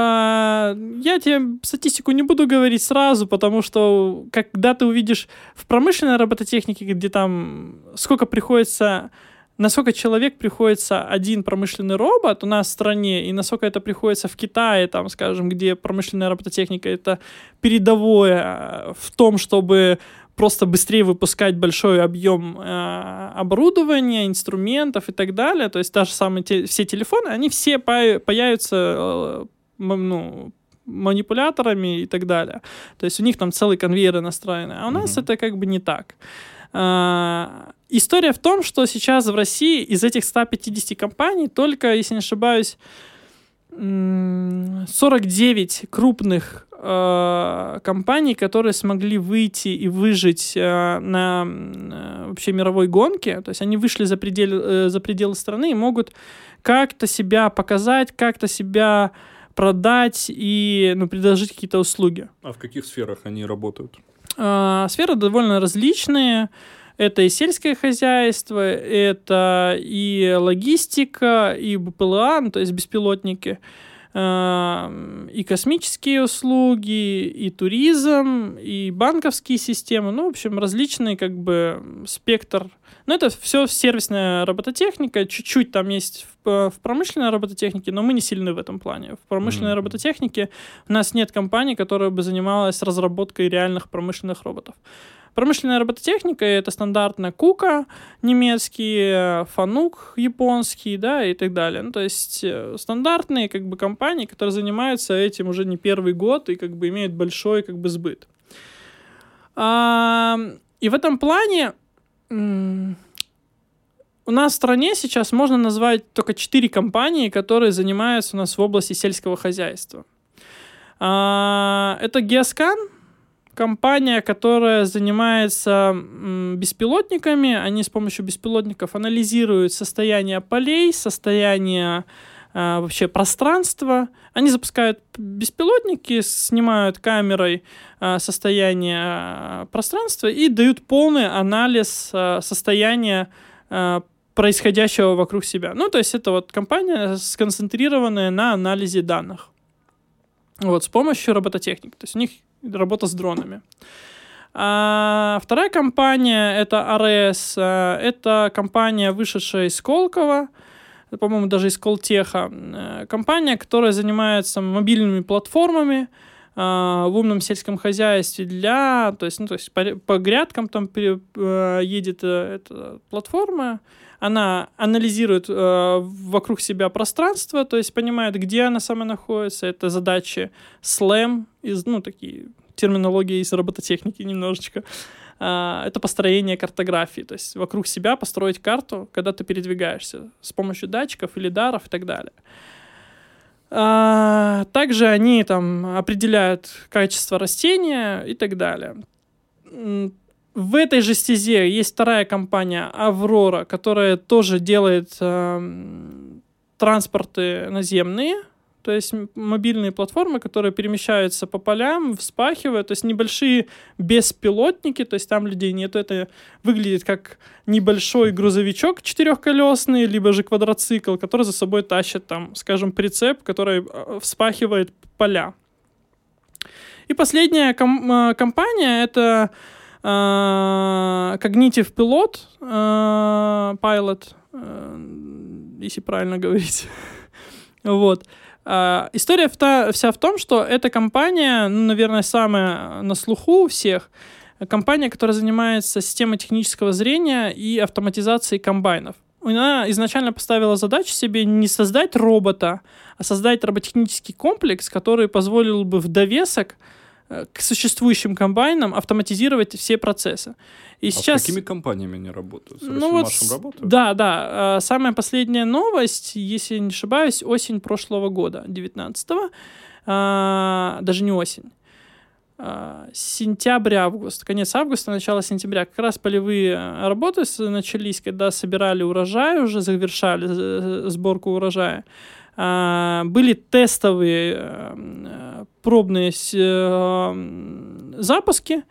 я тебе статистику не буду говорить сразу, потому что когда ты увидишь в промышленной робототехнике, где там сколько приходится, насколько человек приходится один промышленный робот у нас в стране, и насколько это приходится в Китае, там, скажем, где промышленная робототехника это передовое в том, чтобы просто быстрее выпускать большой объем э, оборудования, инструментов и так далее. То есть даже самые те, все телефоны, они все по появятся э, ну, манипуляторами и так далее. То есть у них там целый конвейер настроены. А у нас mm-hmm. это как бы не так. История в том, что сейчас в России из этих 150 компаний только, если не ошибаюсь, 49 крупных э, компаний, которые смогли выйти и выжить э, на э, вообще мировой гонке. То есть они вышли за, предел, э, за пределы страны и могут как-то себя показать, как-то себя продать и ну, предложить какие-то услуги. А в каких сферах они работают? Э, сферы довольно различные. Это и сельское хозяйство, это и логистика, и БПЛА, ну, то есть беспилотники. Эм, и космические услуги, и туризм, и банковские системы, ну, в общем, различный как бы спектр. Но это все сервисная робототехника, чуть-чуть там есть в, в промышленной робототехнике, но мы не сильны в этом плане. В промышленной mm-hmm. робототехнике у нас нет компании, которая бы занималась разработкой реальных промышленных роботов. Промышленная робототехника — это стандартная Кука немецкий, Фанук японский, да, и так далее. Ну, то есть э, стандартные как бы компании, которые занимаются этим уже не первый год и как бы имеют большой как бы сбыт. А, и в этом плане у нас в стране сейчас можно назвать только четыре компании, которые занимаются у нас в области сельского хозяйства. А, это Геоскан, компания, которая занимается беспилотниками. Они с помощью беспилотников анализируют состояние полей, состояние э, вообще пространства. Они запускают беспилотники, снимают камерой э, состояние э, пространства и дают полный анализ состояния происходящего вокруг себя. Ну, то есть это вот компания, сконцентрированная на анализе данных. Вот, с помощью робототехники. То есть у них работа с дронами. А вторая компания это RS. А, это компания, вышедшая из Сколково, по-моему, даже из Колтеха. Э, компания, которая занимается мобильными платформами а, в умном сельском хозяйстве для, то есть, ну, то есть по, по грядкам там едет э, эта платформа, она анализирует э, вокруг себя пространство, то есть понимает, где она сама находится. Это задачи SLAM, из, ну, такие терминологии из робототехники немножечко. Э, это построение картографии, то есть вокруг себя построить карту, когда ты передвигаешься с помощью датчиков или даров и так далее. А, также они там определяют качество растения и так далее в этой же стезе есть вторая компания Аврора, которая тоже делает э, транспорты наземные, то есть мобильные платформы, которые перемещаются по полям, вспахивают, то есть небольшие беспилотники, то есть там людей нет, это выглядит как небольшой грузовичок четырехколесный, либо же квадроцикл, который за собой тащит там, скажем, прицеп, который э, вспахивает поля. И последняя ком- э, компания это а, Cognitive Pilot, а, Pilot, а, если правильно говорить. вот. История вся в том, что эта компания, ну, наверное, самая на слуху у всех, компания, которая занимается системой технического зрения и автоматизацией комбайнов. она изначально поставила задачу себе не создать робота, а создать роботехнический комплекс, который позволил бы в довесок э, к существующим комбайнам автоматизировать все процессы. И А сейчас... с какими компаниями они работают? С Ну вот, работают? да, да. э, Самая последняя новость, если я не ошибаюсь, осень прошлого года, 19-го. а, Даже не осень. Сентябрь-август, конец августа, начало сентября. Как раз полевые э, работы начались, когда собирали урожай, уже завершали э, сборку урожая. А, Были тестовые э, пробные э, запуски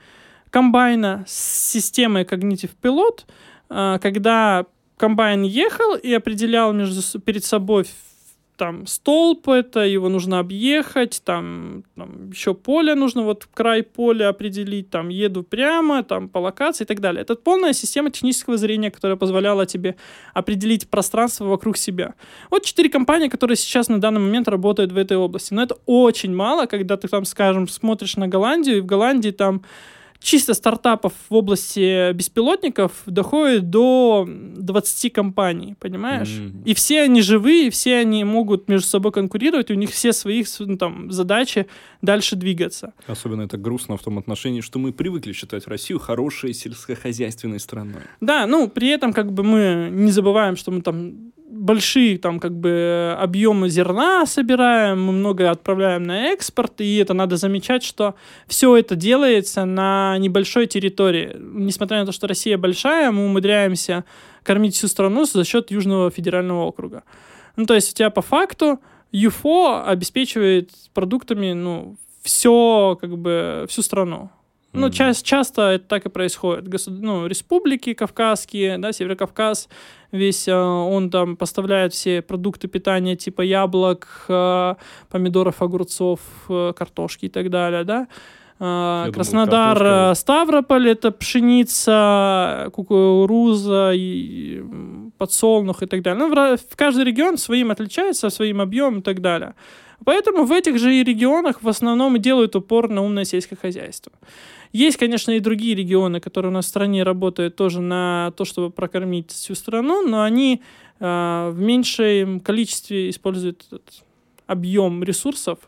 комбайна с системой Cognitive Pilot, а, когда комбайн ехал и определял между, перед собой там столб это, его нужно объехать, там, там еще поле нужно, вот край поля определить, там еду прямо, там по локации и так далее. Это полная система технического зрения, которая позволяла тебе определить пространство вокруг себя. Вот четыре компании, которые сейчас на данный момент работают в этой области. Но это очень мало, когда ты там, скажем, смотришь на Голландию, и в Голландии там чисто стартапов в области беспилотников доходит до 20 компаний, понимаешь? Мгм. И все они живые, все они могут между собой конкурировать, у них все свои ну, там, задачи дальше двигаться. Особенно это грустно в том отношении, что мы привыкли считать Россию хорошей сельскохозяйственной страной. Да, ну, при этом как бы мы не забываем, что мы там большие там как бы объемы зерна собираем, мы много отправляем на экспорт, и это надо замечать, что все это делается на небольшой территории. Несмотря на то, что Россия большая, мы умудряемся кормить всю страну за счет Южного федерального округа. Ну, то есть у тебя по факту ЮФО обеспечивает продуктами, ну, все, как бы, всю страну. Ну, часто, часто это так и происходит. Госуд- ну, республики кавказские, да, Северокавказ, весь э, он там поставляет все продукты питания типа яблок, э, помидоров, огурцов, э, картошки и так далее, да. Думал, Краснодар, картошка- э, Ставрополь это пшеница, кукуруза, и подсолнух и так далее. Ну, в, каждый регион своим отличается, своим объемом и так далее. Поэтому в этих же регионах в основном и делают упор на умное сельское хозяйство. Есть, конечно, и другие регионы, которые у нас в стране работают тоже на то, чтобы прокормить всю страну, но они э, в меньшем количестве используют этот объем ресурсов.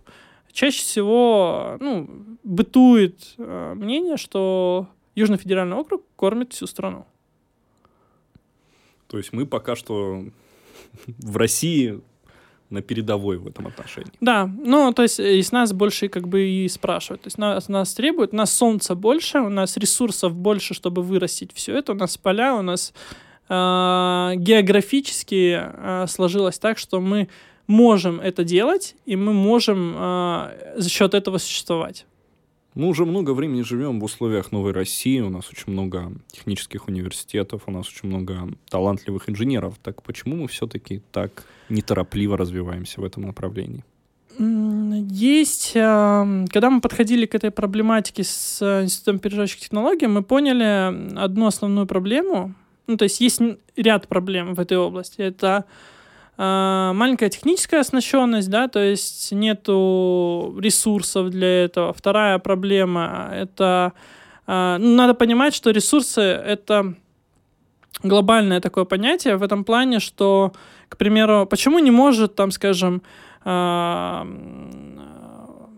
Чаще всего ну, бытует э, мнение, что Южный федеральный округ кормит всю страну. То есть мы пока что в России на передовой в этом отношении. Да, ну, то есть э, из нас больше как бы и спрашивают. То есть нас, нас требуют, у нас солнца больше, у нас ресурсов больше, чтобы вырастить все это, у нас поля, у нас э, географически э, сложилось так, что мы можем это делать, и мы можем э, за счет этого существовать. Мы уже много времени живем в условиях новой России, у нас очень много технических университетов, у нас очень много талантливых инженеров. Так почему мы все-таки так неторопливо развиваемся в этом направлении? Есть, эм, когда мы подходили к этой проблематике с э, Институтом переживающих технологий, мы поняли одну основную проблему. Ну, то есть есть ряд проблем в этой области. Это маленькая техническая оснащенность, да, то есть нету ресурсов для этого. Вторая проблема — это э, ну, надо понимать, что ресурсы — это глобальное такое понятие в этом плане, что, к примеру, почему не может, там, скажем, а, а,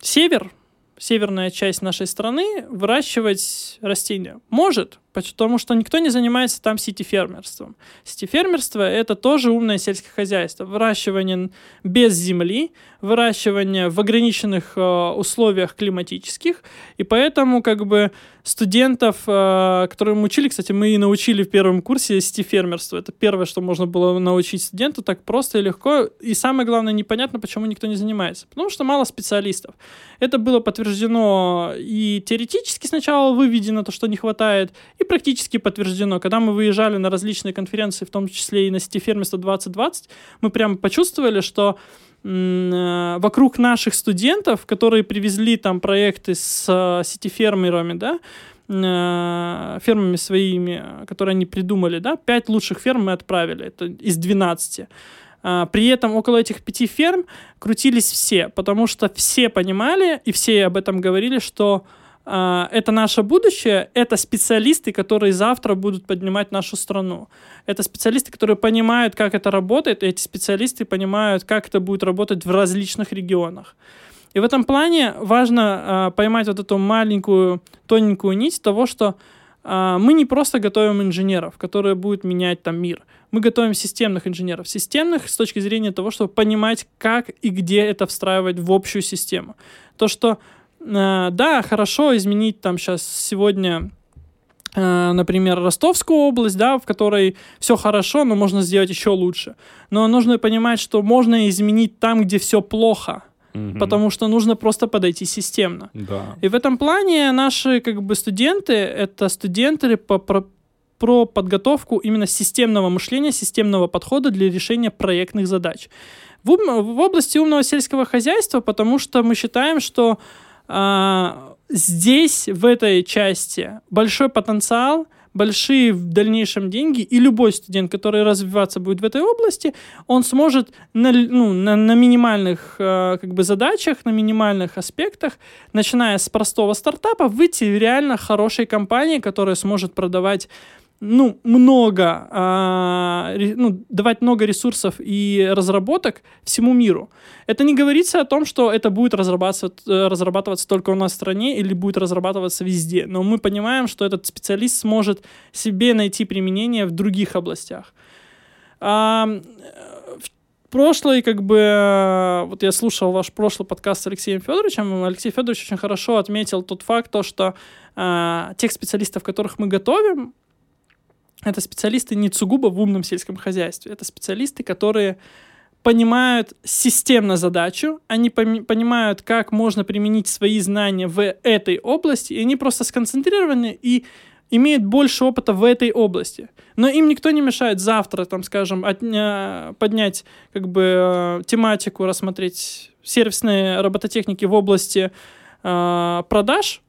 север, северная часть нашей страны выращивать растения? Может, потому что никто не занимается там сетифермерством. Сетифермерство — это тоже умное сельское хозяйство. Выращивание без земли, выращивание в ограниченных э, условиях климатических, и поэтому как бы студентов, э, которые мы учили, кстати, мы и научили в первом курсе сетифермерство. Это первое, что можно было научить студенту так просто и легко. И самое главное, непонятно, почему никто не занимается. Потому что мало специалистов. Это было подтверждено и теоретически сначала выведено, то, что не хватает, и практически подтверждено. Когда мы выезжали на различные конференции, в том числе и на сетифермерство 2020, мы прямо почувствовали, что э, вокруг наших студентов, которые привезли там проекты с э, сетифермерами, да, э, фермами своими, которые они придумали, да, пять лучших ферм мы отправили, это из 12. А, При этом около этих пяти ферм крутились все, потому что все понимали и все об этом говорили, что это наше будущее, это специалисты, которые завтра будут поднимать нашу страну. Это специалисты, которые понимают, как это работает, и эти специалисты понимают, как это будет работать в различных регионах. И в этом плане важно э, поймать вот эту маленькую, тоненькую нить того, что э, мы не просто готовим инженеров, которые будут менять там мир. Мы готовим системных инженеров. Системных с точки зрения того, чтобы понимать, как и где это встраивать в общую систему. То, что да, хорошо изменить там сейчас сегодня э, например, Ростовскую область, да, в которой все хорошо, но можно сделать еще лучше. Но нужно понимать, что можно изменить там, где все плохо, Мгм. потому что нужно просто подойти системно. Да. И в этом плане наши как бы студенты это студенты по, про, про подготовку именно системного мышления, системного подхода для решения проектных задач. В, ум- в области умного сельского хозяйства, потому что мы считаем, что а, здесь, в этой части, большой потенциал, большие в дальнейшем деньги, и любой студент, который развиваться будет в этой области, он сможет на, ну, на, на минимальных э, как бы задачах, на минимальных аспектах, начиная с простого стартапа, выйти в реально хорошей компании, которая сможет продавать ну, много, а, ну, давать много ресурсов и разработок всему миру. Это не говорится о том, что это будет разрабатываться, э, разрабатываться только у нас в стране или будет разрабатываться везде. Но мы понимаем, что этот специалист сможет себе найти применение в других областях. А, э, в прошлый, как бы, э, вот я слушал ваш прошлый подкаст с Алексеем Федоровичем, Алексей Федорович очень хорошо отметил тот факт, то, что а, тех специалистов, которых мы готовим, это специалисты не сугубо в умном сельском хозяйстве. Это специалисты, которые понимают системно задачу, они понимают, как можно применить свои знания в этой области, и они просто сконцентрированы и имеют больше опыта в этой области. Но им никто не мешает завтра, там, скажем, поднять как бы э, тематику, рассмотреть сервисные робототехники в области э, продаж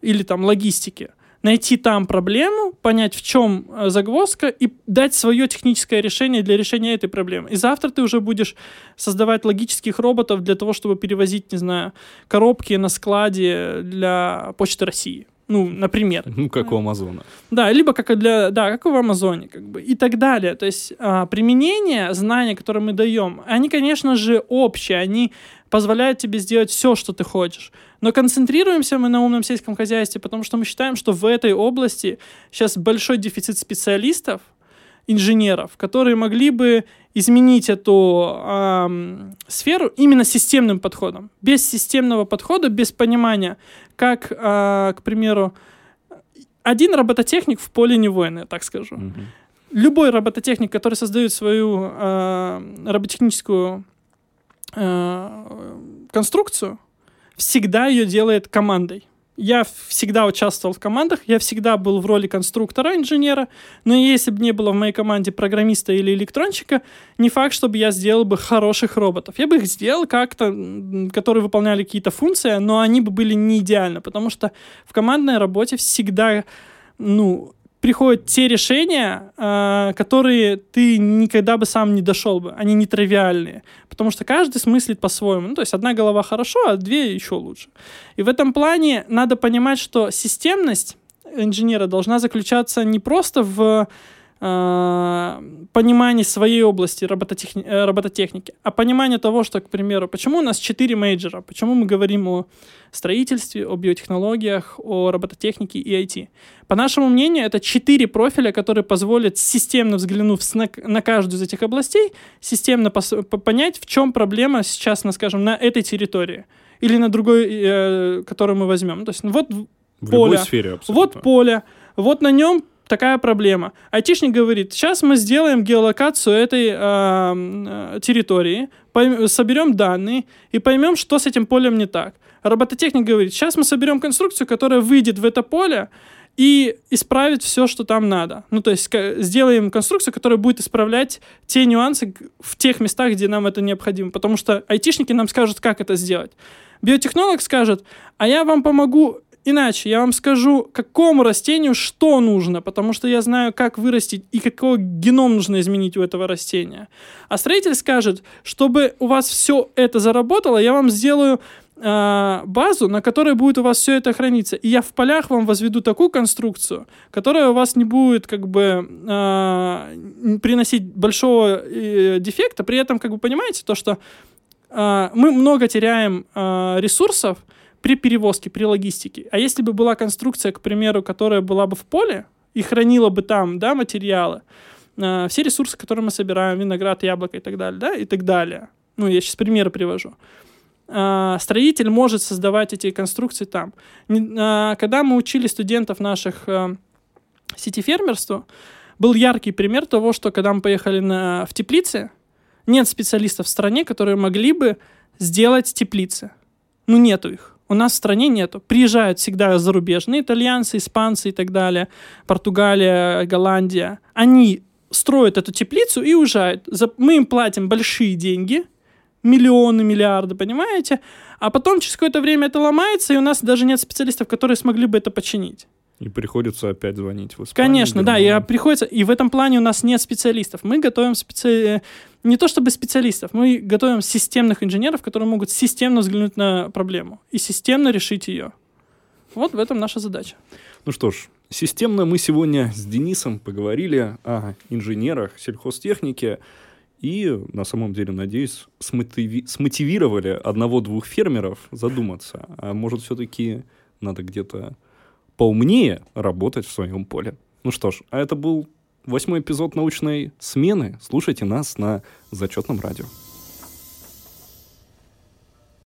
или там логистики, найти там проблему, понять, в чем э, загвоздка и дать свое техническое решение для решения этой проблемы. И завтра ты уже будешь создавать логических роботов для того, чтобы перевозить, не знаю, коробки на складе для Почты России. Ну, например. Ну, как у Амазона. Да, либо как и для, да, как в Амазоне, как бы, и так далее. То есть а, применение знания, которые мы даем, они, конечно же, общие, они позволяют тебе сделать все, что ты хочешь. Но концентрируемся мы на умном сельском хозяйстве, потому что мы считаем, что в этой области сейчас большой дефицит специалистов, инженеров, которые могли бы изменить эту ам, сферу именно системным подходом. Без системного подхода, без понимания, как, а, к примеру, один робототехник в поле не воин, я так скажу. Мгм. Любой робототехник, который создает свою а, роботехническую а, конструкцию, всегда ее делает командой. Я всегда участвовал в командах, я всегда был в роли конструктора, инженера, но если бы не было в моей команде программиста или электронщика, не факт, чтобы я сделал бы хороших роботов. Я бы их сделал как-то, которые выполняли какие-то функции, но они бы были не идеально, потому что в командной работе всегда, ну, приходят те решения, э, которые ты никогда бы сам не дошел бы. Они нетривиальные. Потому что каждый смыслит по-своему. Ну, то есть одна голова хорошо, а две еще лучше. И в этом плане надо понимать, что системность инженера должна заключаться не просто в э, понимании своей области робототехни- э, робототехники, а понимание того, что, к примеру, почему у нас четыре мейджора, почему мы говорим о строительстве, о биотехнологиях, о робототехнике и IT. По нашему мнению, это четыре профиля, которые позволят, системно взглянув на, на каждую из этих областей, системно понять, в чем проблема сейчас, на, скажем, на этой территории или на другой, э, которую мы возьмем. То есть вот В любой Поля. сфере абсолютно. вот поле, вот на нем такая проблема. Айтишник говорит, сейчас мы сделаем геолокацию этой э, э, территории, пойм- соберем данные и поймем, что с этим полем не так. Робототехник говорит, сейчас мы соберем конструкцию, которая выйдет в это поле и исправит все, что там надо. Ну, то есть сделаем конструкцию, которая будет исправлять те нюансы в тех местах, где нам это необходимо. Потому что айтишники нам скажут, как это сделать. Биотехнолог скажет, а я вам помогу иначе. Я вам скажу, какому растению что нужно, потому что я знаю, как вырастить и какой геном нужно изменить у этого растения. А строитель скажет, чтобы у вас все это заработало, я вам сделаю э, базу, на которой будет у вас все это храниться. И я в полях вам возведу такую конструкцию, которая у вас не будет как бы э, приносить большого э, дефекта. При этом, как бы понимаете, то, что э, мы много теряем э, ресурсов при перевозке, при логистике. А если бы была конструкция, к примеру, которая была бы в поле и хранила бы там да, материалы, э, все ресурсы, которые мы собираем, виноград, яблоко и так далее, да, и так далее. Ну, я сейчас примеры привожу. Э, строитель может создавать эти конструкции там. Э, когда мы учили студентов наших э, сети фермерства, был яркий пример того, что когда мы поехали на, в теплицы, нет специалистов в стране, которые могли бы сделать теплицы. Ну, нету их. У нас в стране нету. Приезжают всегда зарубежные, итальянцы, испанцы и так далее, Португалия, Голландия. Они строят эту теплицу и уезжают. Мы им платим большие деньги, миллионы, миллиарды, понимаете? А потом через какое-то время это ломается, и у нас даже нет специалистов, которые смогли бы это починить. И приходится опять звонить в Испанию. Конечно, да, и приходится. И в этом плане у нас нет специалистов. Мы готовим специ... не то чтобы специалистов, мы готовим системных инженеров, которые могут системно взглянуть на проблему и системно решить ее. Вот в этом наша задача. Ну что ж, системно мы сегодня с Денисом поговорили о инженерах, сельхозтехнике. И на самом деле, надеюсь, смотиви- смотивировали одного-двух фермеров задуматься, а может все-таки надо где-то поумнее работать в своем поле. Ну что ж, а это был восьмой эпизод научной смены. Слушайте нас на зачетном радио.